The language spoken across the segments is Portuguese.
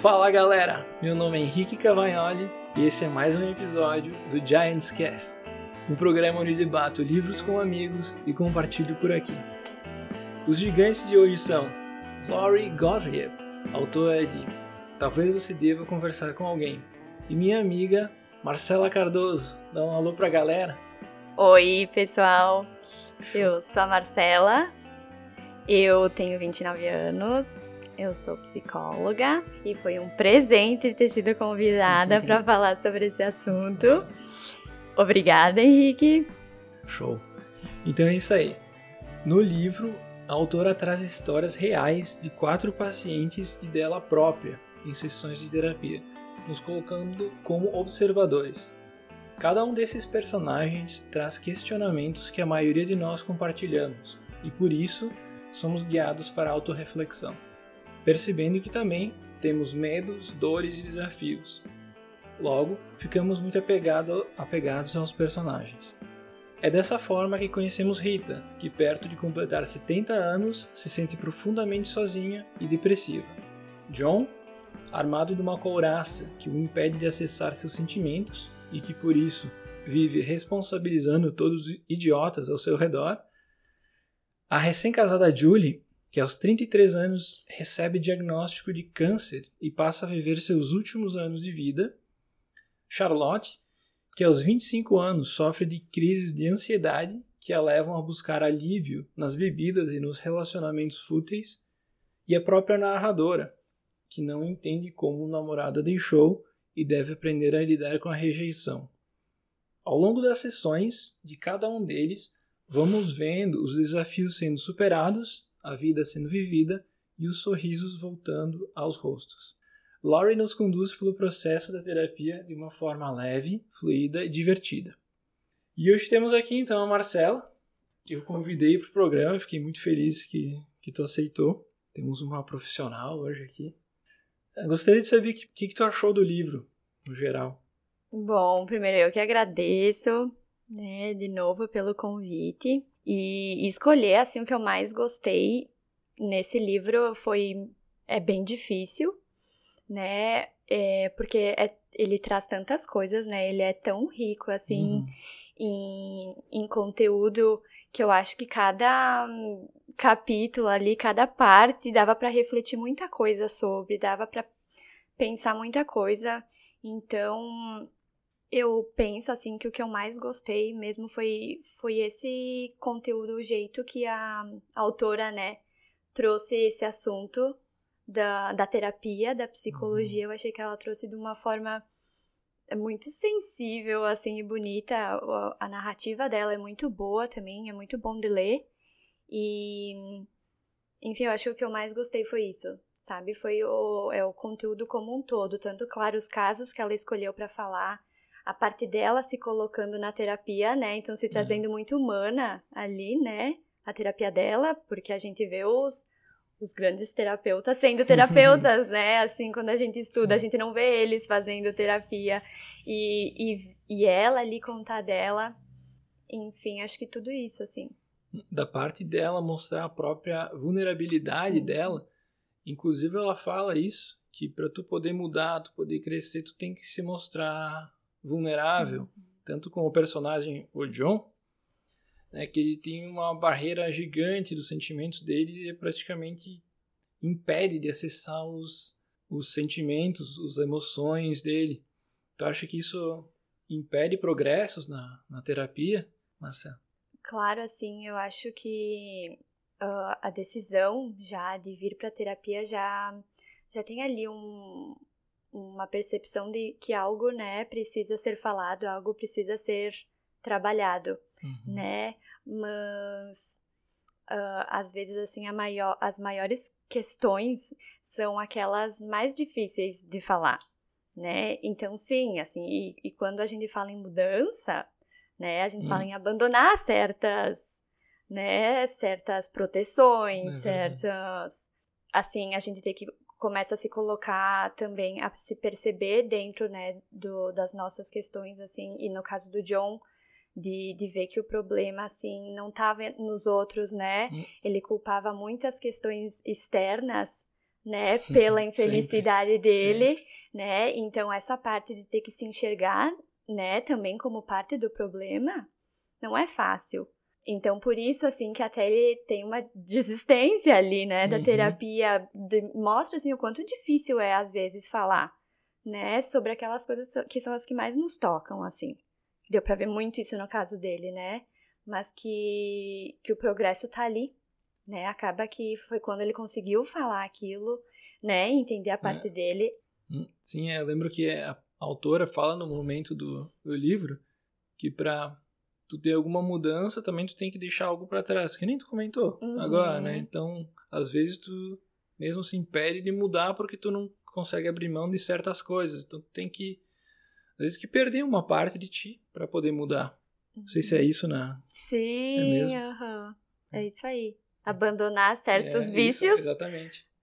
Fala galera, meu nome é Henrique Cavagnoli e esse é mais um episódio do Giants Cast, um programa onde debato livros com amigos e compartilho por aqui. Os gigantes de hoje são Laurie Gottlieb, autora de Talvez Você Deva Conversar com Alguém, e minha amiga Marcela Cardoso. Dá um alô pra galera. Oi, pessoal. Eu sou a Marcela, eu tenho 29 anos, eu sou psicóloga e foi um presente ter sido convidada para falar sobre esse assunto. Obrigada, Henrique. Show. Então é isso aí. No livro, a autora traz histórias reais de quatro pacientes e dela própria em sessões de terapia, nos colocando como observadores. Cada um desses personagens traz questionamentos que a maioria de nós compartilhamos, e por isso somos guiados para a autorreflexão percebendo que também temos medos, dores e desafios. Logo, ficamos muito apegado, apegados aos personagens. É dessa forma que conhecemos Rita, que perto de completar 70 anos se sente profundamente sozinha e depressiva. John, armado de uma couraça que o impede de acessar seus sentimentos e que por isso vive responsabilizando todos os idiotas ao seu redor. A recém-casada Julie que aos 33 anos recebe diagnóstico de câncer e passa a viver seus últimos anos de vida. Charlotte, que aos 25 anos sofre de crises de ansiedade que a levam a buscar alívio nas bebidas e nos relacionamentos fúteis. E a própria narradora, que não entende como o namorado a deixou e deve aprender a lidar com a rejeição. Ao longo das sessões de cada um deles, vamos vendo os desafios sendo superados a vida sendo vivida e os sorrisos voltando aos rostos. Laurie nos conduz pelo processo da terapia de uma forma leve, fluida e divertida. E hoje temos aqui então a Marcela, que eu convidei para o programa, fiquei muito feliz que, que tu aceitou. Temos uma profissional hoje aqui. Eu gostaria de saber o que, que, que tu achou do livro, no geral. Bom, primeiro eu que agradeço, né, de novo pelo convite. E, escolher, assim, o que eu mais gostei nesse livro foi... É bem difícil, né? É, porque é, ele traz tantas coisas, né? Ele é tão rico, assim, uhum. em, em conteúdo que eu acho que cada capítulo ali, cada parte, dava para refletir muita coisa sobre, dava para pensar muita coisa. Então, eu penso assim que o que eu mais gostei mesmo foi, foi esse conteúdo, o jeito que a, autora, né, trouxe esse assunto da, da terapia, da psicologia. Uhum. Eu achei que ela trouxe de uma forma muito sensível, assim, e bonita. A, a narrativa dela é muito boa também, é muito bom de ler. E, enfim, eu acho que o que eu mais gostei foi isso, sabe? Foi o, é o conteúdo como um todo. Tanto, claro, os casos que ela escolheu para falar, a parte dela se colocando na terapia, né? Então se trazendo uhum. muito humana ali, né? A terapia dela, porque a gente vê os, os grandes terapeutas sendo terapeutas, né? Assim, quando a gente estuda, a gente não vê eles fazendo terapia. E, e, e ela ali contar dela. Enfim, acho que tudo isso, assim. Da parte dela mostrar a própria vulnerabilidade uhum. dela. Inclusive, ela fala isso, que para tu poder mudar, tu poder crescer, tu tem que se mostrar vulnerável, uhum. tanto com o personagem o John, né, que ele tem uma barreira gigante dos sentimentos dele e praticamente impede de acessar os, os sentimentos, as emoções dele. Tu acha que isso impede progressos na, na terapia, Marcelo? Claro, assim, eu acho que uh, a decisão já de vir para terapia já já tem ali um, uma percepção de que algo, né, precisa ser falado, algo precisa ser trabalhado, uhum. né? Mas uh, às vezes assim a maior, as maiores questões são aquelas mais difíceis de falar, né? Então sim, assim, e, e quando a gente fala em mudança, né, a gente uhum. fala em abandonar certas, né, certas proteções, uhum. certas assim, a gente tem que começa a se colocar também, a se perceber dentro, né, do, das nossas questões, assim, e no caso do John, de, de ver que o problema, assim, não estava nos outros, né, hum. ele culpava muitas questões externas, né, pela infelicidade sempre, dele, sempre. né? Então essa parte de ter que se enxergar, né, também como parte do problema, não é fácil. Então, por isso, assim, que até ele tem uma desistência ali, né, da uhum. terapia, de, mostra, assim, o quanto difícil é, às vezes, falar, né, sobre aquelas coisas que são as que mais nos tocam, assim. Deu pra ver muito isso no caso dele, né, mas que, que o progresso tá ali, né, acaba que foi quando ele conseguiu falar aquilo, né, entender a é. parte é. dele. Hum, sim, eu lembro que a autora fala no momento do, do livro que para tu ter alguma mudança, também tu tem que deixar algo para trás, que nem tu comentou uhum. agora, né? Então, às vezes tu mesmo se impede de mudar porque tu não consegue abrir mão de certas coisas. Então, tu tem que às vezes que perder uma parte de ti para poder mudar. Não sei se é isso, né? Sim, é, uhum. é isso aí. Abandonar certos é, vícios.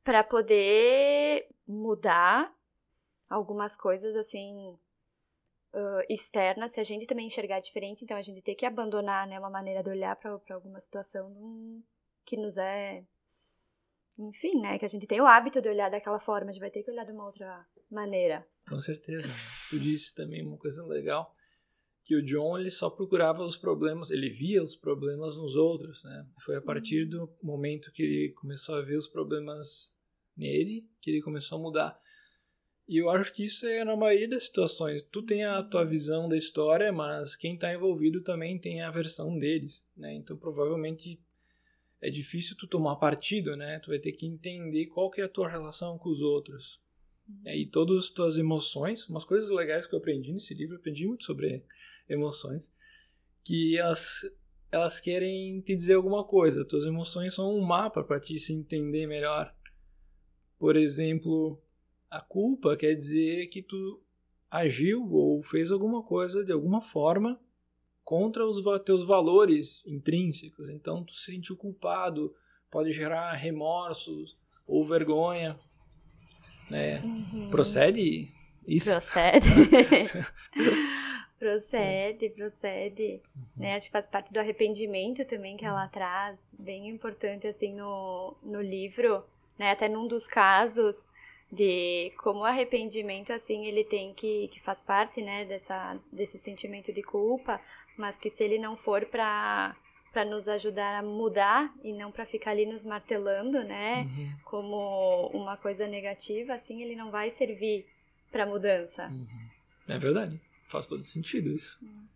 Para poder mudar algumas coisas assim uh, externa, se a gente também enxergar diferente, então a gente tem que abandonar né, uma maneira de olhar para alguma situação que nos é. Enfim, né? Que a gente tem o hábito de olhar daquela forma, a gente vai ter que olhar de uma outra maneira. Com certeza. Tu disse também uma coisa legal que o John ele só procurava os problemas, ele via os problemas nos outros, né? Foi a partir uhum. do momento que ele começou a ver os problemas nele que ele começou a mudar. E eu acho que isso é na maioria das situações. Tu tem a tua visão da história, mas quem está envolvido também tem a versão deles, né? Então provavelmente é difícil tu tomar partido, né? Tu vai ter que entender qual que é a tua relação com os outros. Uhum. E todas as tuas emoções, umas coisas legais que eu aprendi nesse livro, eu aprendi muito sobre emoções, que elas elas querem te dizer alguma coisa. Tuas emoções são um mapa para te se entender melhor. Por exemplo, a culpa quer dizer que tu agiu ou fez alguma coisa de alguma forma contra os teus valores intrínsecos. Então tu se sentiu culpado, pode gerar remorsos ou vergonha. Né? Uhum. Procede isso? Procede. procede, procede. Uhum. Né? Acho que faz parte do arrependimento também que ela traz, bem importante assim no, no livro. Né? Até num dos casos, de como o arrependimento assim ele tem que que faz parte né dessa desse sentimento de culpa mas que se ele não for para para nos ajudar a mudar e não para ficar ali nos martelando né uhum. como uma coisa negativa assim ele não vai servir para mudança uhum. é verdade faz todo sentido isso uhum.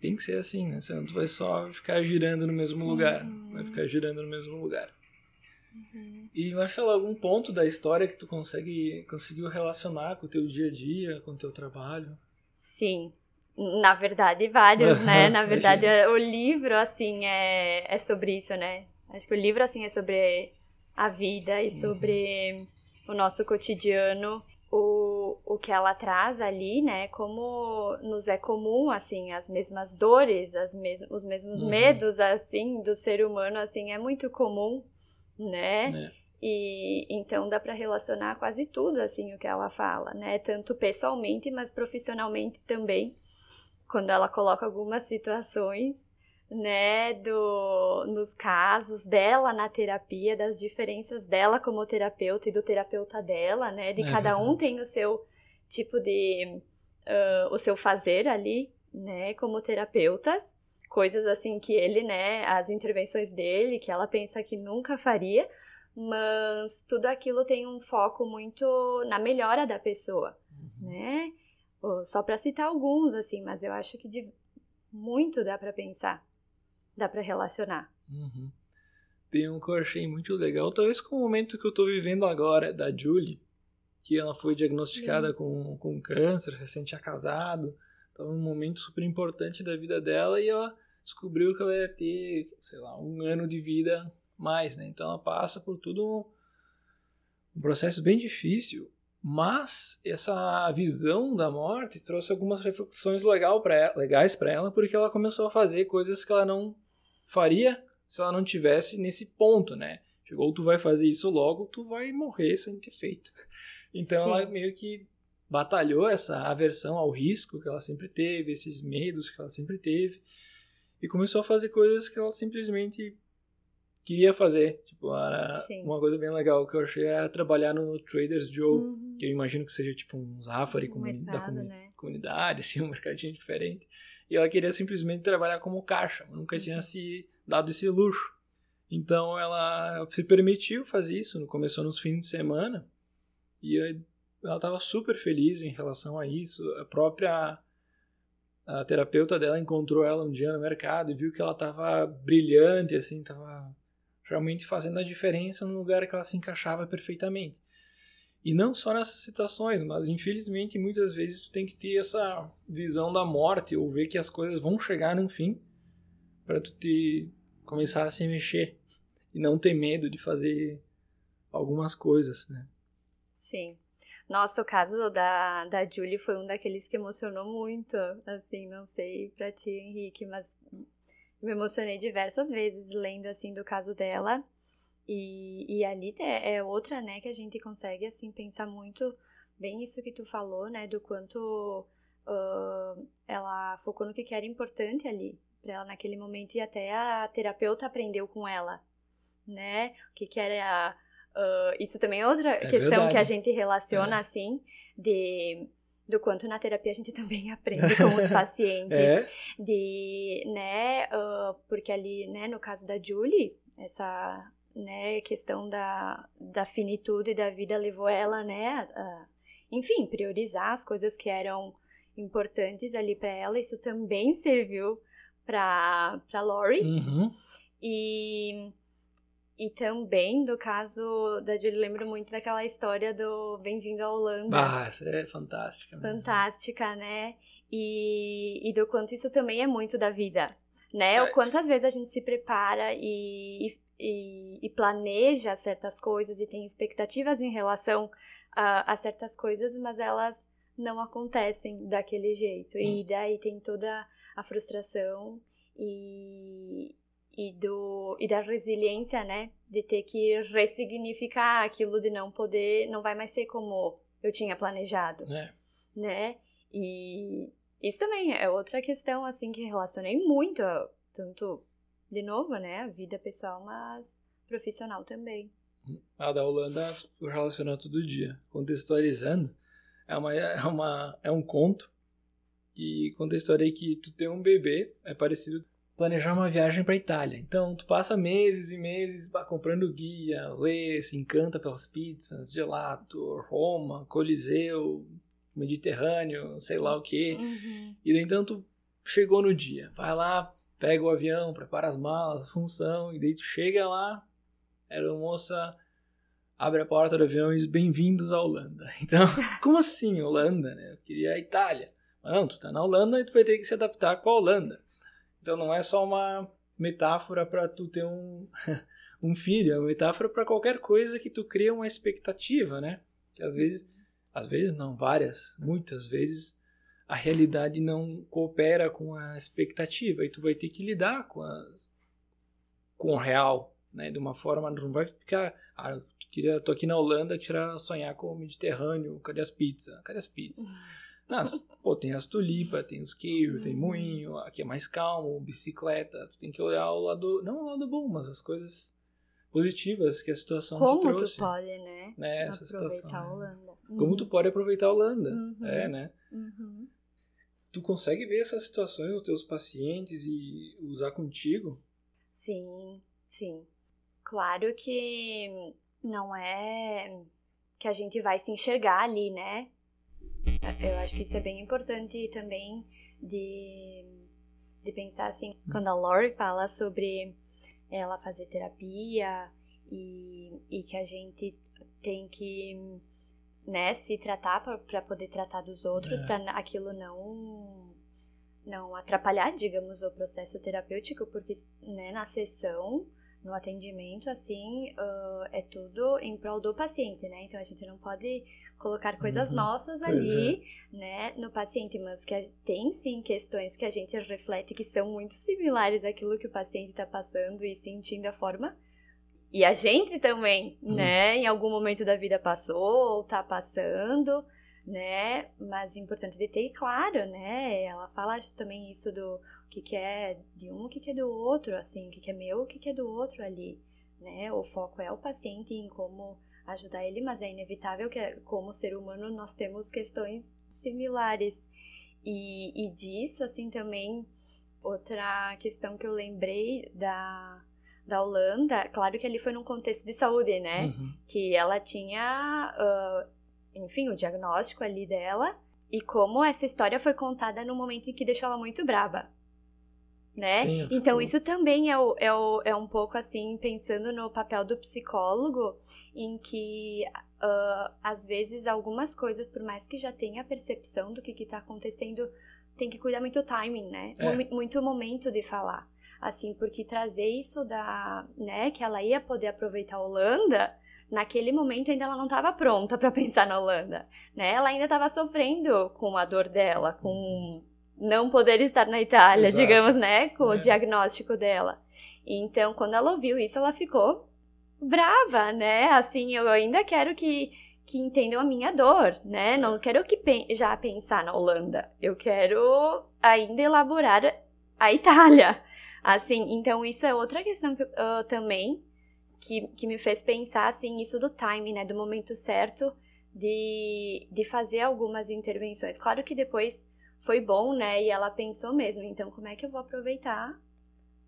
tem que ser assim né senão tu vai só ficar girando no mesmo lugar vai uhum. ficar girando no mesmo lugar Uhum. E, Marcelo, algum ponto da história que tu consegue, conseguiu relacionar com o teu dia a dia, com o teu trabalho? Sim, na verdade, vários, né? Na verdade, o livro, assim, é, é sobre isso, né? Acho que o livro, assim, é sobre a vida e sobre uhum. o nosso cotidiano, o, o que ela traz ali, né? Como nos é comum, assim, as mesmas dores, as mes os mesmos uhum. medos, assim, do ser humano, assim, é muito comum né? É. E então dá para relacionar quase tudo assim o que ela fala, né? Tanto pessoalmente, mas profissionalmente também, quando ela coloca algumas situações, né, do nos casos dela na terapia, das diferenças dela como terapeuta e do terapeuta dela, né? De é cada verdade. um tem o seu tipo de uh, o seu fazer ali, né, como terapeutas coisas assim que ele, né, as intervenções dele, que ela pensa que nunca faria, mas tudo aquilo tem um foco muito na melhora da pessoa, uhum. né? Só para citar alguns assim, mas eu acho que de muito dá para pensar, dá para relacionar. Uhum. Tem um que eu achei muito legal, talvez com o momento que eu tô vivendo agora da Julie, que ela foi diagnosticada com, com câncer, recém tinha casado, estava num momento super importante da vida dela e ela descobriu que ela ia ter, sei lá, um ano de vida mais, né? Então ela passa por tudo um processo bem difícil, mas essa visão da morte trouxe algumas reflexões legal pra ela, legais para ela, porque ela começou a fazer coisas que ela não faria se ela não tivesse nesse ponto, né? Chegou, tu vai fazer isso logo, tu vai morrer sem ter feito. Então Sim. ela meio que batalhou essa aversão ao risco que ela sempre teve, esses medos que ela sempre teve, e começou a fazer coisas que ela simplesmente queria fazer. Tipo, era Sim. uma coisa bem legal que eu achei era trabalhar no Traders Joe, Uhum. que eu imagino que seja tipo um Zafari Um comuni da mercado, comuni- né? comunidade, assim, um mercadinho diferente. E ela queria simplesmente trabalhar como caixa, nunca tinha se dado esse luxo. Então ela se permitiu fazer isso, começou nos fins de semana, e ela estava super feliz em relação a isso. A própria a terapeuta dela encontrou ela um dia no mercado e viu que ela estava brilhante, assim, estava realmente fazendo a diferença no lugar que ela se encaixava perfeitamente. E não só nessas situações, mas infelizmente muitas vezes tu tem que ter essa visão da morte ou ver que as coisas vão chegar no fim para tu te começar a se mexer e não ter medo de fazer algumas coisas, né? Sim. Nossa, o caso da, da Julie foi um daqueles que emocionou muito. Assim, não sei pra ti, Henrique, mas me emocionei diversas vezes lendo, assim, do caso dela. E, e ali é, é outra, né, que a gente consegue, assim, pensar muito bem isso que tu falou, né, do quanto ah, ela focou no que era importante ali pra ela naquele momento e até a terapeuta aprendeu com ela, né, o que que era ah, isso também é outra questão verdade. que a gente relaciona É. assim de do quanto na terapia a gente também aprende com os pacientes É, de né ah, porque ali né no caso da Julie essa né questão da, da finitude da vida levou ela né a, enfim priorizar as coisas que eram importantes ali para ela isso também serviu para para Lori uhum. e, e também, do caso da Julie, lembro muito daquela história do Bem-vindo à Holanda. Essa é fantástica. mesmo. Fantástica, né? E, e do quanto isso também é muito da vida, né? É. O quanto às vezes a gente se prepara e, e, e planeja certas coisas e tem expectativas em relação a, a certas coisas, mas elas não acontecem daquele jeito. E daí tem toda a frustração e, e, do, e da resiliência, né? De ter que ressignificar aquilo de não poder, não vai mais ser como eu tinha planejado, Né? né? E isso também é outra questão, assim, que relacionei muito, tanto, de novo, né? A vida pessoal, mas profissional também. A da Holanda tu relaciona todo dia. Contextualizando, é, uma, é, uma, é um conto que aí que tu tem um bebê, é parecido planejar uma viagem para Itália. Então, tu passa meses e meses bah, comprando guia, lê, se encanta pelas pizzas, gelato, Roma, Coliseu, Mediterrâneo, sei lá o que. Uhum. E então tu chegou no dia, vai lá, pega o avião, prepara as malas, função, e daí tu chega lá, era uma moça, abre a porta do avião e diz bem-vindos à Holanda. Então, como assim Holanda, né? Eu queria a Itália. Mas não, tu tá na Holanda e tu vai ter que se adaptar com a Holanda. Então não é só uma metáfora para tu ter um, um filho, é uma metáfora para qualquer coisa que tu cria uma expectativa, né? Que às vezes, às vezes não, várias, muitas vezes a realidade não coopera com a expectativa e tu vai ter que lidar com, as, com o real, né? De uma forma, não vai ficar, ah, eu tô aqui na Holanda, tirar sonhar com o Mediterrâneo, cadê as pizzas? Cadê as pizzas? Não, pô, tem as tulipas, tem os queijos, tem moinho, aqui é mais calmo, bicicleta, tu tem que olhar o lado, não o lado bom, mas as coisas positivas que a situação te Como trouxe, tu pode, né? né, essa aproveitar situação. a né? Holanda. Como tu pode aproveitar a Holanda, Uhum. é, né? Uhum. Tu consegue ver essas situações nos teus pacientes e usar contigo? Sim, sim. Claro que não é que a gente vai se enxergar ali, né? Eu acho que isso é bem importante também de, de pensar assim, quando a Lori fala sobre ela fazer terapia e, e que a gente tem que né, se tratar para poder tratar dos outros, É. para aquilo não não atrapalhar, digamos, o processo terapêutico, porque né, na sessão, no atendimento, assim, ah, é tudo em prol do paciente, né? Então a gente não pode colocar coisas Uhum. nossas Pois ali, né, no paciente, mas que tem sim questões que a gente reflete que são muito similares àquilo que o paciente está passando e sentindo a forma. E a gente também, Hum. né, em algum momento da vida passou ou tá passando, né? Mas é importante de ter claro, né? Ela fala também isso do o que, que é de um, o que, que é do outro, assim, o que, que é meu, o que, que é do outro ali. né? O foco é o paciente em como ajudar ele, mas é inevitável que, como ser humano, nós temos questões similares. E, e disso, assim, também, outra questão que eu lembrei da, da Holanda, claro que ali foi num contexto de saúde, né? Uhum. Que ela tinha, uh, enfim, o diagnóstico ali dela, e como essa história foi contada no momento em que deixou ela muito braba né? Sim, então, isso também é, o, é, o, é um pouco assim, pensando no papel do psicólogo, em que uh, às vezes algumas coisas, por mais que já tenha a percepção do que está acontecendo, tem que cuidar muito do timing, né? É. Muito momento de falar. Assim, porque trazer isso da, né, que ela ia poder aproveitar a Holanda, naquele momento ainda ela não estava pronta para pensar na Holanda, né? Ela ainda estava sofrendo com a dor dela, com não poder estar na Itália, Exato. digamos, né? Com é. o diagnóstico dela. Então, quando ela ouviu isso, ela ficou brava, né? Assim, eu ainda quero que, que entendam a minha dor, né? Não quero que pen já pensar na Holanda. Eu quero ainda elaborar a Itália. Assim, então isso é outra questão que, uh, também que, que me fez pensar, assim, isso do time, né? Do momento certo de, de fazer algumas intervenções. Claro que depois foi bom, né? E ela pensou mesmo, então como é que eu vou aproveitar,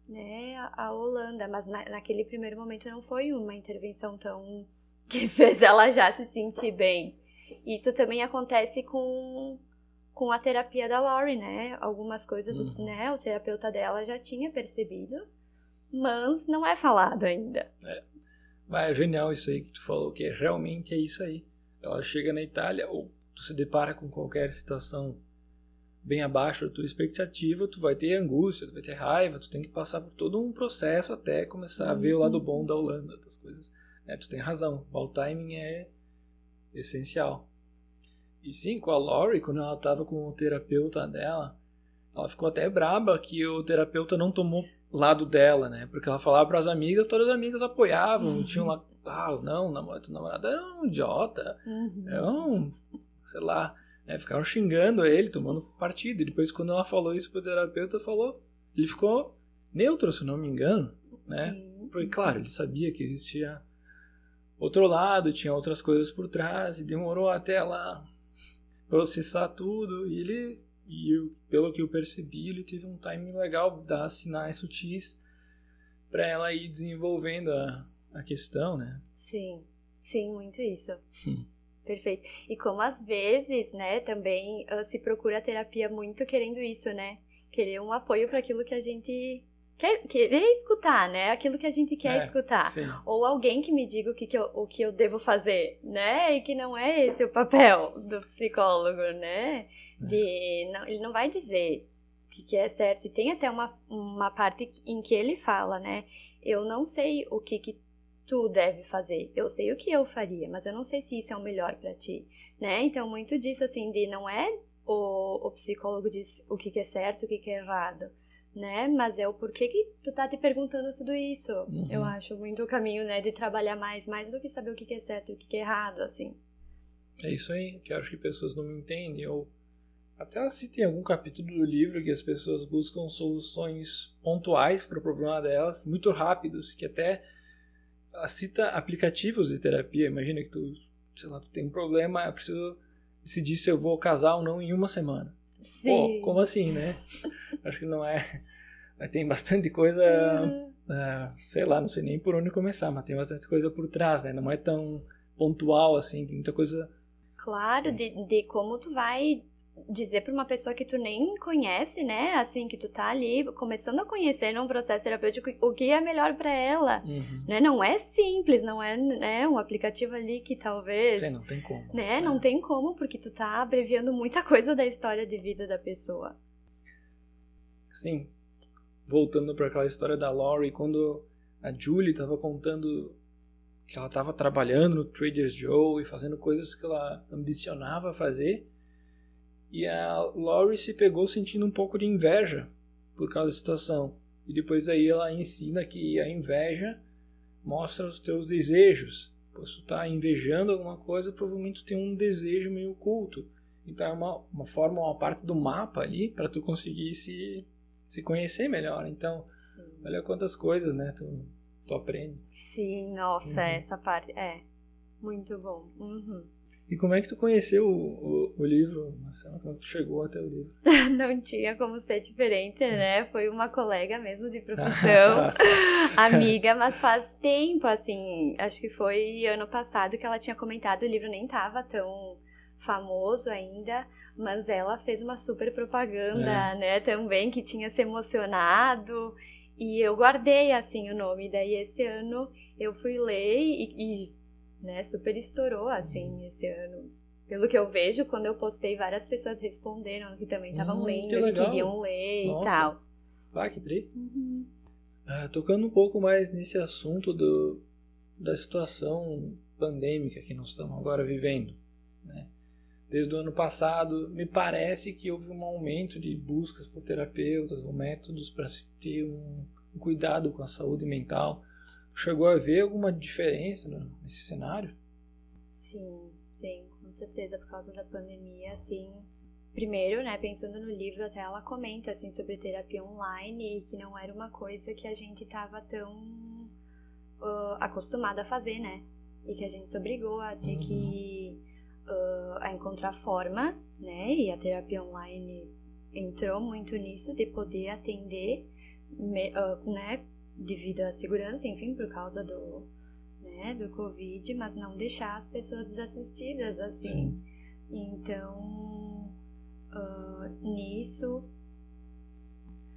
né, a, a Holanda? Mas na, naquele primeiro momento não foi uma intervenção tão que fez ela já se sentir bem. Isso também acontece com com a terapia da Laurie, né? Algumas coisas, uhum. né, o terapeuta dela já tinha percebido, mas não é falado ainda. É. Mas é genial isso aí que tu falou, que realmente é isso aí. Ela chega na Itália, ou tu se depara com qualquer situação bem abaixo da tua expectativa, tu vai ter angústia, tu vai ter raiva, tu tem que passar por todo um processo até começar a ver o lado bom da Holanda, das coisas. É, tu tem razão, o timing é essencial. E sim, com a Lori, quando ela estava com o terapeuta dela, ela ficou até braba que o terapeuta não tomou lado dela, né? Porque ela falava para as amigas, todas as amigas apoiavam, tinham lá, ah, não, namorado, namorado era um idiota, uhum. é um, sei lá, né, ficaram xingando ele, tomando partido. E depois, quando ela falou isso pro terapeuta, falou. Ele ficou neutro, se não me engano. Né? Sim. Porque, claro, ele sabia que existia outro lado, tinha outras coisas por trás, e demorou até ela processar tudo. E ele, e eu, pelo que eu percebi, ele teve um timing legal, dar sinais sutis para ela ir desenvolvendo a, a questão, né? Sim, sim, muito isso. Hum. Perfeito. E como às vezes, né, também uh, se procura a terapia muito querendo isso, né? Querer um apoio para aquilo que a gente quer querer escutar, né? Aquilo que a gente quer é, escutar. Sim. Ou alguém que me diga o que, que eu, o que eu devo fazer, né? E que não é esse o papel do psicólogo, né? É. De, não, ele não vai dizer o que, que é certo. E tem até uma, uma parte em que ele fala, né? Eu não sei o que, que tu deve fazer. Eu sei o que eu faria, mas eu não sei se isso é o melhor para ti, né? Então, muito disso, assim, de não é o, o psicólogo diz o que, que é certo, o que, que é errado, né? Mas é o porquê que tu tá te perguntando tudo isso. Uhum. Eu acho muito o caminho, né, de trabalhar mais, mais do que saber o que, é certo e o que, é errado, assim. É isso aí, que eu acho que pessoas não entendem, ou até se tem algum capítulo do livro que as pessoas buscam soluções pontuais para o problema delas, muito rápidos, que até cita aplicativos de terapia. Imagina que tu, sei lá, tu tem um problema, eu preciso decidir se eu vou casar ou não em uma semana. Sim. Pô, como assim, né? Acho que não é. Tem bastante coisa, uhum. uh, sei lá, não sei nem por onde começar, mas tem bastante coisa por trás, né? Não é tão pontual assim, tem muita coisa. Claro, de, de como tu vai dizer para uma pessoa que tu nem conhece, né? Assim, que tu tá ali começando a conhecer num processo terapêutico o que é melhor para ela, uhum. né? Não é simples, não é né, um aplicativo ali que talvez... Sim, não tem como. Né? É. Não tem como, porque tu tá abreviando muita coisa da história de vida da pessoa. Sim. Voltando para aquela história da Laurie, quando a Julie tava contando que ela tava trabalhando no Trader's Joe e fazendo coisas que ela ambicionava fazer e a Laurie se pegou sentindo um pouco de inveja por causa da situação. E depois aí ela ensina que a inveja mostra os teus desejos. Se tu tá invejando alguma coisa, provavelmente tem um desejo meio oculto. Então é uma, uma forma, uma parte do mapa ali para tu conseguir se, se conhecer melhor. Então, Sim. olha quantas coisas, né? Tu tu aprende. Sim, nossa, uhum. essa parte é muito bom. Uhum. E como é que tu conheceu o, o, o livro, Marcela? Como tu chegou até o livro? Não tinha como ser diferente, né? Foi uma colega mesmo de profissão, amiga, mas faz tempo, assim, acho que foi ano passado que ela tinha comentado, o livro nem tava tão famoso ainda, mas ela fez uma super propaganda, é. né, também, que tinha se emocionado, e eu guardei, assim, o nome, daí esse ano eu fui ler e, e né, super estourou, assim, esse ano. Pelo que eu vejo, quando eu postei, várias pessoas responderam que também estavam hum, lendo, que, que queriam ler Nossa. e tal. Ah, que tri. Uhum. Ah, tocando um pouco mais nesse assunto do, da situação pandêmica que nós estamos agora vivendo, né? Desde o ano passado, me parece que houve um aumento de buscas por terapeutas ou métodos para se ter um cuidado com a saúde mental chegou a ver alguma diferença nesse cenário? Sim, sim, com certeza, por causa da pandemia, assim. Primeiro, né, pensando no livro, até ela comenta, assim, sobre terapia online e que não era uma coisa que a gente estava tão uh, acostumado a fazer, né? E que a gente se obrigou a ter uhum. que... Uh, a encontrar formas, né? E a terapia online entrou muito nisso, de poder atender, me, uh, né? Devido à segurança, enfim, por causa do, né, do Covid, mas não deixar as pessoas desassistidas, assim. Sim. Então, uh, nisso,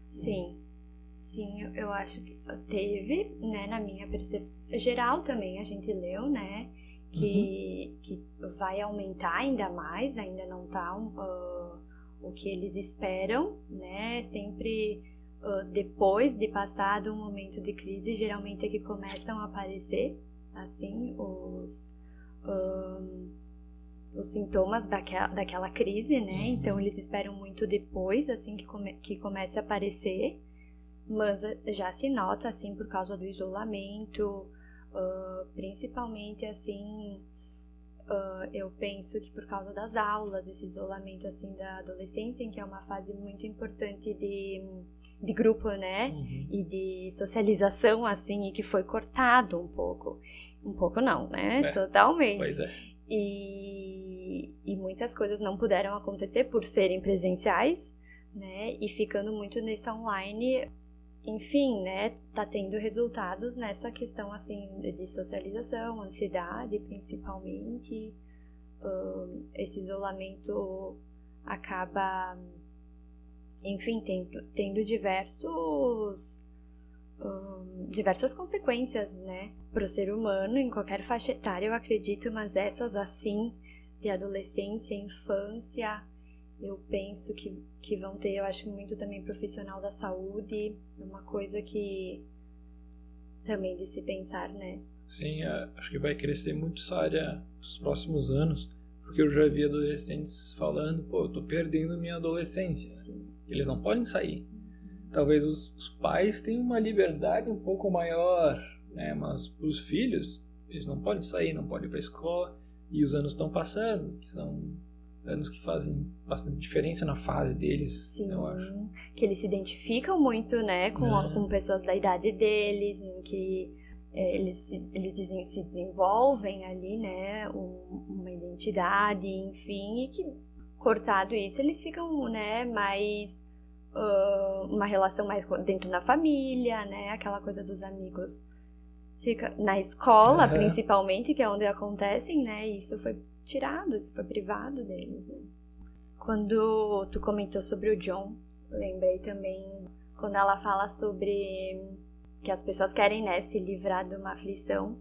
sim, sim, eu acho que teve, né, na minha percepção geral também, a gente leu, né, que, uhum. que vai aumentar ainda mais, ainda não tá uh, o que eles esperam, né, sempre depois de passado um momento de crise, geralmente é que começam a aparecer, assim, os, um, os sintomas daquela, daquela crise, né? Uhum. Então, eles esperam muito depois, assim, que, come, que comece a aparecer, mas já se nota, assim, por causa do isolamento, uh, principalmente, assim, Uh, eu penso que por causa das aulas, esse isolamento assim da adolescência, em que é uma fase muito importante de, de grupo, né, uhum. e de socialização assim, e que foi cortado um pouco, um pouco não, né, é. totalmente. Pois é. E, e muitas coisas não puderam acontecer por serem presenciais, né, e ficando muito nesse online enfim, né, tá tendo resultados nessa questão, assim, de socialização, ansiedade, principalmente. Uh, esse isolamento acaba, enfim, tendo, tendo diversos... diversas consequências, né, para o ser humano em qualquer faixa etária, eu acredito, mas essas assim, de adolescência, infância, eu penso que, que vão ter, eu acho muito também profissional da saúde, é uma coisa que também de se pensar, né? Sim, é, acho que vai crescer muito essa área nos próximos anos, porque eu já vi adolescentes falando, pô, eu tô perdendo minha adolescência. Sim. Eles não podem sair. Talvez os, os pais tenham uma liberdade um pouco maior, né? Mas os filhos, eles não podem sair, não podem ir para escola, e os anos estão passando, que são anos que fazem bastante diferença na fase deles, Sim, eu acho. Que eles se identificam muito, né, com, é. com pessoas da idade deles, em que é, eles, eles dizem, se desenvolvem ali, né, um, uma identidade, enfim, e que cortado isso, eles ficam, né, mais uh, uma relação mais dentro da família, né, aquela coisa dos amigos fica na escola, uhum. principalmente, que é onde acontecem, né, isso foi tirado, isso foi privado deles, né? Quando tu comentou sobre o John, lembrei também quando ela fala sobre que as pessoas querem, né, se livrar de uma aflição,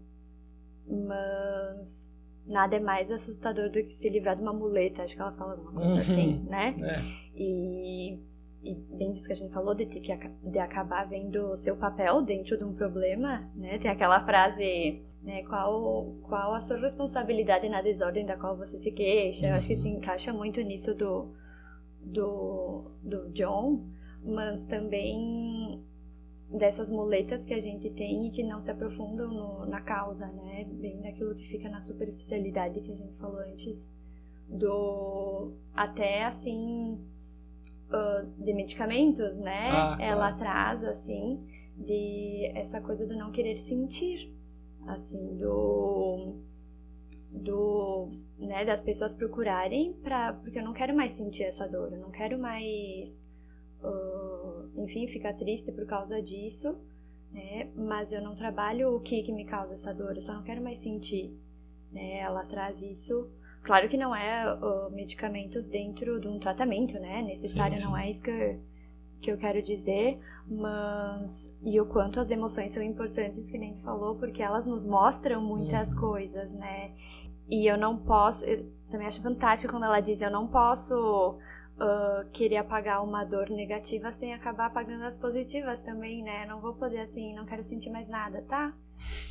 mas nada é mais assustador do que se livrar de uma muleta, acho que ela fala alguma coisa uhum. assim, né? É. E e bem disso que a gente falou de ter que de acabar vendo o seu papel dentro de um problema, né? Tem aquela frase, né? Qual qual a sua responsabilidade na desordem da qual você se queixa? Eu acho que se encaixa muito nisso do do do John, mas também dessas muletas que a gente tem e que não se aprofundam no, na causa, né? Bem daquilo que fica na superficialidade que a gente falou antes do até assim uh, de medicamentos, né? Ah, Ela claro. traz, assim, de essa coisa do não querer sentir, assim, do do né, das pessoas procurarem para porque eu não quero mais sentir essa dor, eu não quero mais uh, enfim ficar triste por causa disso, né? Mas eu não trabalho o que que me causa essa dor, eu só não quero mais sentir. Né? Ela traz isso, claro que não é uh, medicamentos dentro de um tratamento, né? Necessário Sim, não sim. é isso que eu, que eu quero dizer, mas e o quanto as emoções são importantes, que nem tu falou, porque elas nos mostram muitas Uhum. coisas, né? E eu não posso, eu também acho fantástico quando ela diz, eu não posso querer apagar uma dor negativa sem acabar apagando as positivas também, né? Não vou poder assim, não quero sentir mais nada, tá?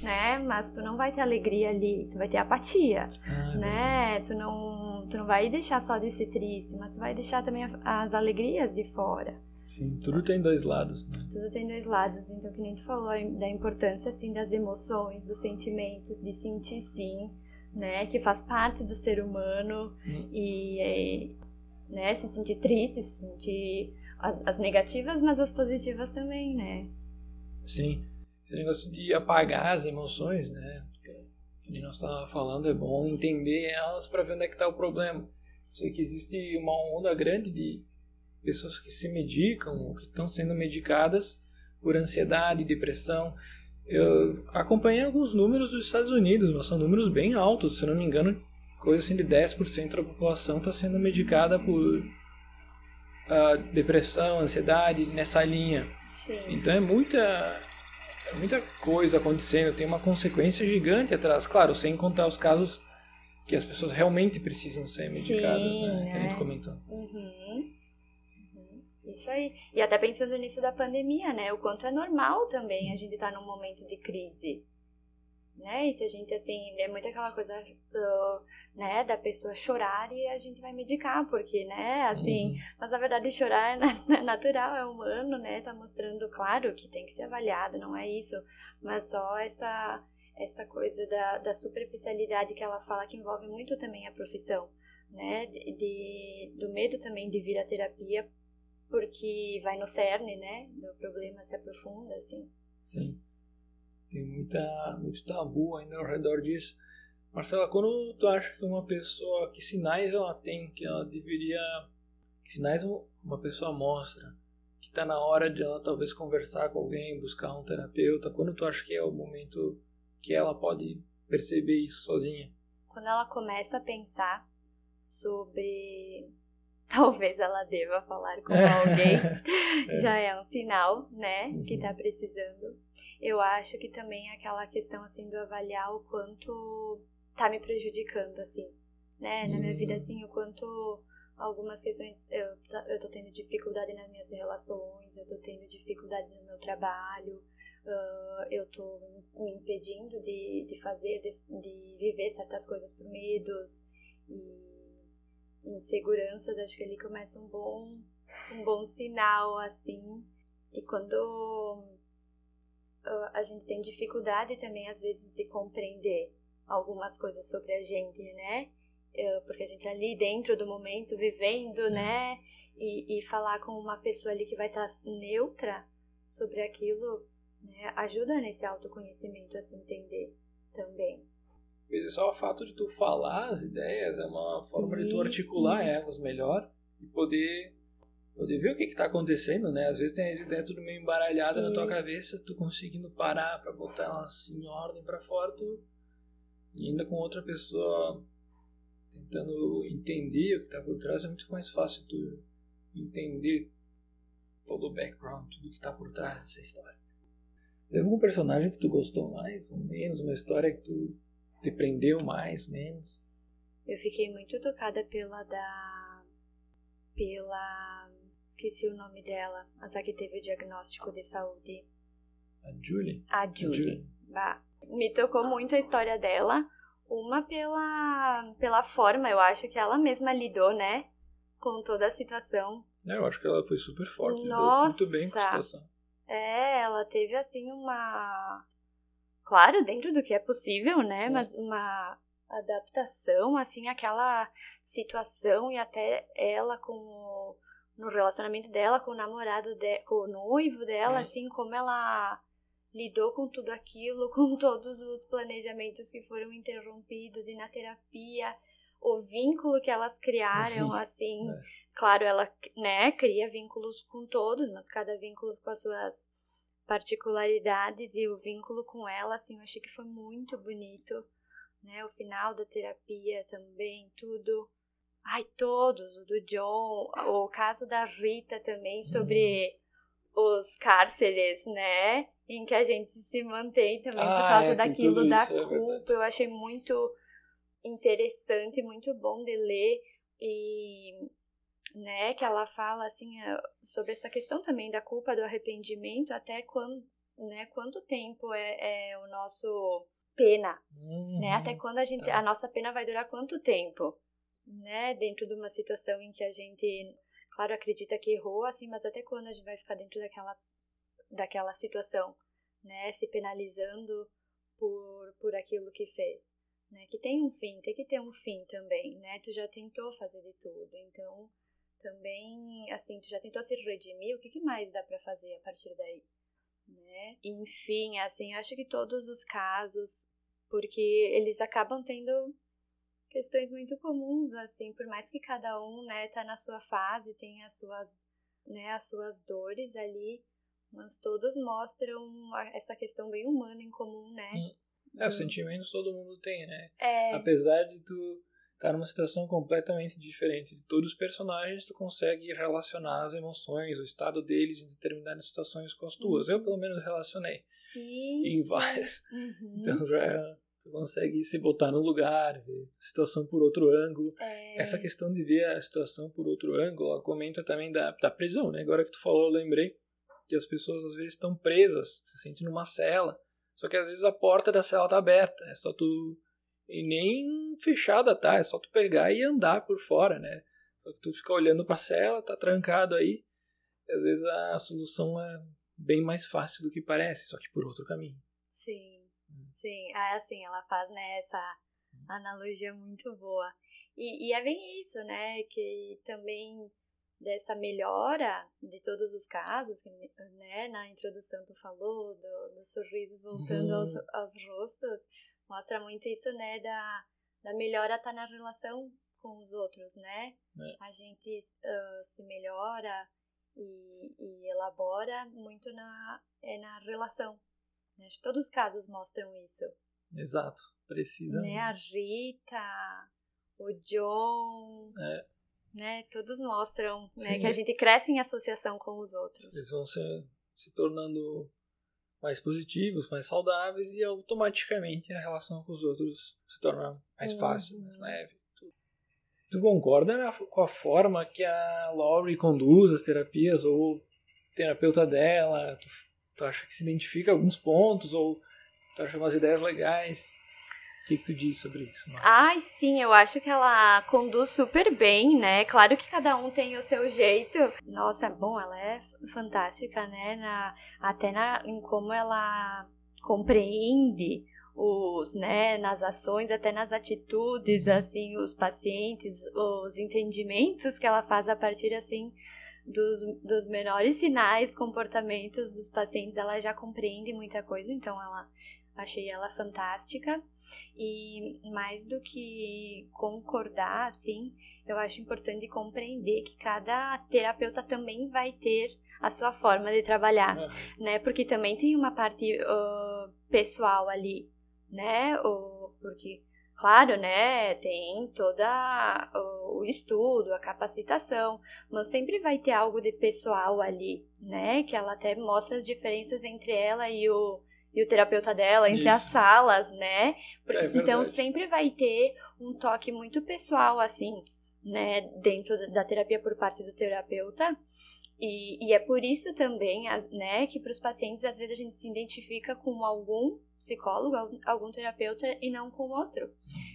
Né? Mas tu não vai ter alegria ali, tu vai ter apatia Ah, é né? Tu não, tu não vai deixar só de ser triste, mas tu vai deixar também as alegrias de fora. Sim, tudo tem dois lados, né? Tudo tem dois lados, então que nem tu falou da importância assim das emoções, dos sentimentos, de sentir sim, né? Que faz parte do ser humano Hum. e é, né? Se sentir triste, se sentir as, as negativas, mas as positivas também, né? Sim, esse negócio de apagar as emoções, né? Que nós estávamos falando, é bom entender elas para ver onde é que está o problema. Sei que existe uma onda grande de pessoas que se medicam ou que estão sendo medicadas por ansiedade, depressão. Eu acompanhei alguns números dos Estados Unidos, mas são números bem altos, se não me engano, coisa assim de 10% da população está sendo medicada por ah, depressão, ansiedade, nessa linha. Sim. Então é muita, é muita coisa acontecendo, tem uma consequência gigante atrás. Claro, sem contar os casos que as pessoas realmente precisam ser medicadas, Sim, né? Que a gente né? comentou. Uhum. Uhum. Isso aí. E até pensando nisso da pandemia, né? O quanto é normal também a gente estar num momento de crise. Né? E se a gente, assim, é muito aquela coisa, uh, né, da pessoa chorar e a gente vai medicar, porque, né, assim, Uhum. mas na verdade chorar é é natural, é humano, né, tá mostrando, claro, que tem que ser avaliado, não é isso, mas só essa, essa coisa da, da superficialidade que ela fala que envolve muito também a profissão, né, de, de- do medo também de vir à terapia, porque vai no cerne, né, do problema, se aprofunda, assim. Sim. Tem muita, muito tabu ainda ao redor disso. Marcela, quando tu acha que uma pessoa, que sinais ela tem que ela deveria, que sinais uma pessoa mostra que está na hora de ela talvez conversar com alguém, buscar um terapeuta, quando tu acha que é o momento que ela pode perceber isso sozinha? Quando ela começa a pensar sobre talvez ela deva falar com alguém, já é um sinal, né, que Uhum. tá precisando. Eu acho que também é aquela questão, assim, do avaliar o quanto tá me prejudicando, assim, né, na minha vida, Uhum. assim, o quanto algumas questões, eu, eu tô tendo dificuldade nas minhas relações, eu tô tendo dificuldade no meu trabalho, ah, eu tô me impedindo de, de fazer, de, de viver certas coisas por medos e inseguranças, acho que ali começa um bom, um bom sinal, assim. E quando ah, a gente tem dificuldade também, às vezes, de compreender algumas coisas sobre a gente, né? Eh, Porque a gente tá ali dentro do momento, vivendo, né? E, e falar com uma pessoa ali que vai estar neutra sobre aquilo, né? Ajuda nesse autoconhecimento a se entender também. Vezes só o fato de tu falar as ideias é uma forma de tu Isso. articular elas melhor e poder, poder ver o que está acontecendo, né? Às vezes tem as ideias tudo meio embaralhadas na tua Isso. cabeça, tu conseguindo parar para botar elas em ordem para fora, tu e ainda com outra pessoa tentando entender o que está por trás, é muito mais fácil tu entender todo o background, tudo que está por trás dessa história. Teve algum personagem que tu gostou mais ou menos, uma história que tu te prendeu mais, menos? Eu fiquei muito tocada pela da. pela. esqueci o nome dela, mas a que teve o diagnóstico de saúde. A Julie? A Julie. Bah, Me tocou muito a história dela. Uma pela, pela forma, eu acho que ela mesma lidou, né? Com toda a situação. É, eu acho que ela foi super forte, lidou Nossa! muito bem com a situação. É, ela teve assim uma. Claro, dentro do que é possível, né? É. Mas uma adaptação, assim, àquela situação e até ela com o no relacionamento dela com o namorado, de, com o noivo dela, Sim. assim, como ela lidou com tudo aquilo, com todos os planejamentos que foram interrompidos e na terapia, o vínculo que elas criaram, assim, É. claro, ela, né, cria vínculos com todos, mas cada vínculo com as suas particularidades e o vínculo com ela, assim, eu achei que foi muito bonito, né, o final da terapia também, tudo. Ai, todos, o do John, o caso da Rita também sobre os cárceres, né, em que a gente se mantém também por Ah, causa é, daquilo da isso, é verdade. culpa, eu achei muito interessante, muito bom de ler. E né, que ela fala assim sobre essa questão também da culpa, do arrependimento, até quando, né, quanto tempo é, é o nosso pena, Uhum. né? Até quando a gente tá. a nossa pena vai durar quanto tempo, né? Dentro de uma situação em que a gente, claro, acredita que errou, assim, mas até quando a gente vai ficar dentro daquela daquela situação, né? Se penalizando por por aquilo que fez, né? Que tem um fim, tem que ter um fim também, né? Tu já tentou fazer de tudo, então também, assim, tu já tentou se redimir, o que, que mais dá pra fazer a partir daí? Né? Enfim, assim, eu acho que todos os casos, porque eles acabam tendo questões muito comuns, assim, por mais que cada um, né, tá na sua fase, tem as suas, né, as suas dores ali, mas todos mostram essa questão bem humana em comum, né? É, os sentimentos todo mundo tem, né? É, Apesar de tu estar numa situação completamente diferente de todos os personagens, tu consegue relacionar as emoções, o estado deles em determinadas situações com as tuas. Eu, pelo menos, relacionei sim. em várias. Uhum. Então já tu consegue se botar no lugar, ver a situação por outro ângulo. É, Essa questão de ver a situação por outro ângulo, ela comenta também da, da prisão, né? Agora que tu falou, eu lembrei que as pessoas às vezes estão presas, se sentem numa cela, só que às vezes a porta da cela tá aberta, é só tu e nem fechada tá, é só tu pegar e andar por fora, né? Só que tu fica olhando pra cela, tá trancado aí, e às vezes a solução é bem mais fácil do que parece, só que por outro caminho. Sim, Hum. sim. Ah, assim, ela faz, né, essa analogia muito boa. E, e é bem isso, né, que também dessa melhora de todos os casos, que, né, na introdução tu falou, do, dos sorrisos voltando Uhum. aos, aos rostos, mostra muito isso, né, da, da melhora tá na relação com os outros, né? É. A gente ah, se melhora e, e elabora muito na, é na relação. né? Acho que Todos os casos mostram isso. Exato, precisa. Né? A Rita, o John, É. né? Todos mostram né? Que a gente cresce em associação com os outros. Eles vão se, se tornando mais positivos, mais saudáveis e automaticamente a relação com os outros se torna mais Uhum. fácil, mais leve. Tu concorda na- com a forma que a Laurie conduz as terapias ou o terapeuta dela? Tu, tu acha que se identifica alguns pontos ou tu acha umas ideias legais? O que, que tu diz sobre isso? Mar? Ai, sim, eu acho que ela conduz super bem, né? Claro que cada um tem o seu jeito. Nossa, bom, ela é fantástica, né? Na, até na, em como ela compreende os, né, nas ações, até nas atitudes, assim, os pacientes, os entendimentos que ela faz a partir, assim, dos, dos menores sinais, comportamentos dos pacientes, ela já compreende muita coisa, então ela achei ela fantástica. E mais do que concordar assim eu acho importante compreender que cada terapeuta também vai ter a sua forma de trabalhar né? Porque também tem uma parte uh, pessoal ali né? O, porque claro né? Tem toda o estudo a capacitação mas sempre vai ter algo de pessoal ali né? Que ela até mostra as diferenças entre ela e o e o terapeuta dela entre as Isso. salas, né? Por- É então sempre vai ter um toque muito pessoal, assim, né? Dentro da- terapia por parte do terapeuta. E, e é por isso também, as- né, que para os pacientes às vezes a gente se identifica com algum psicólogo, algum- algum terapeuta e não com outro,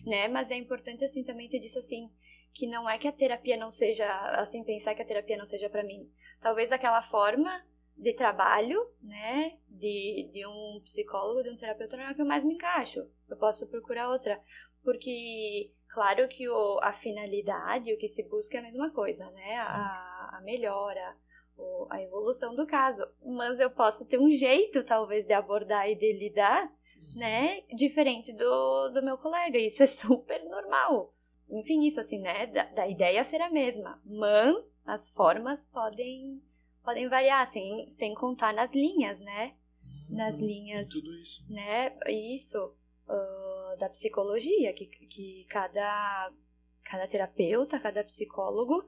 né? Mas é importante assim também ter disso assim que não é que a terapia não seja assim pensar que a terapia não seja para mim. Talvez aquela forma de trabalho, né, de, de um psicólogo, de um terapeuta não é que eu mais me encaixo. Eu posso procurar outra, porque claro que o, a finalidade, o que se busca é a mesma coisa, né? A, a melhora, a evolução do caso. Mas eu posso ter um jeito, talvez, de abordar e de lidar, uhum. né? Diferente do, do meu colega. Isso é super normal. Enfim, isso assim, né? Da, da ideia ser a mesma. Mas as formas podem, podem variar, sem, sem contar nas linhas, né? Nas uhum. linhas. Tudo isso. Né? Isso. Uh, da psicologia, que, que cada, cada terapeuta, cada psicólogo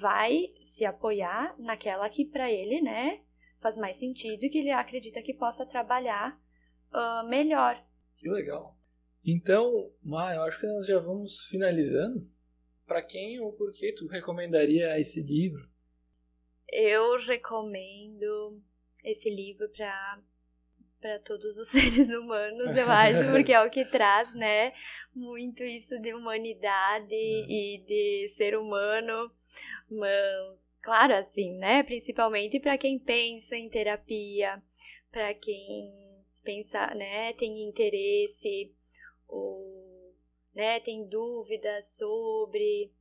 vai se apoiar naquela que para ele, né, faz mais sentido e que ele acredita que possa trabalhar uh, melhor. Que legal. Então, Maia, eu acho que nós já vamos finalizando. Para quem ou por que tu recomendaria esse livro? Eu recomendo esse livro para para todos os seres humanos, eu acho, porque é o que traz, né, muito isso de humanidade é. e de ser humano, mas claro, assim, né, principalmente para quem pensa em terapia, para quem pensa, né, tem interesse ou, né, tem dúvidas sobre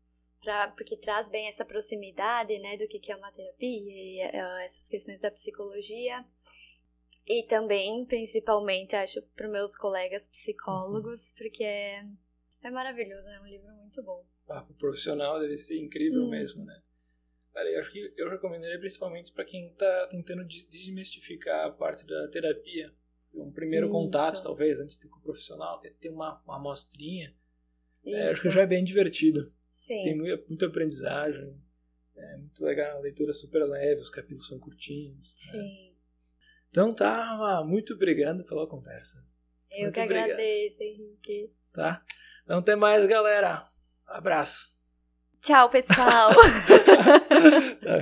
Pra, porque traz bem essa proximidade, né, do que é uma terapia e uh, essas questões da pssicologia. E também, principalmente, acho para meus colegas psicólogos, uhum. porque é, é maravilhoso, é um livro muito bom. Ah, o profissional deve ser incrível uhum. mesmo, né? Cara, eu acho que eu recomendaria principalmente para quem está tentando desmistificar a parte da terapia. Um primeiro Isso. contato, talvez, antes de ir com o profissional, quer ter uma, uma amostrinha. É, acho que já é bem divertido. Sim. Tem muita, muita aprendizagem. É muito legal, a leitura super leve, os capítulos são curtinhos. Né? Sim. Né? Então tá, muito obrigado pela conversa. Eu muito que obrigado. agradeço, Henrique. Tá? Então até mais, galera. Abraço. Tchau, pessoal. tá,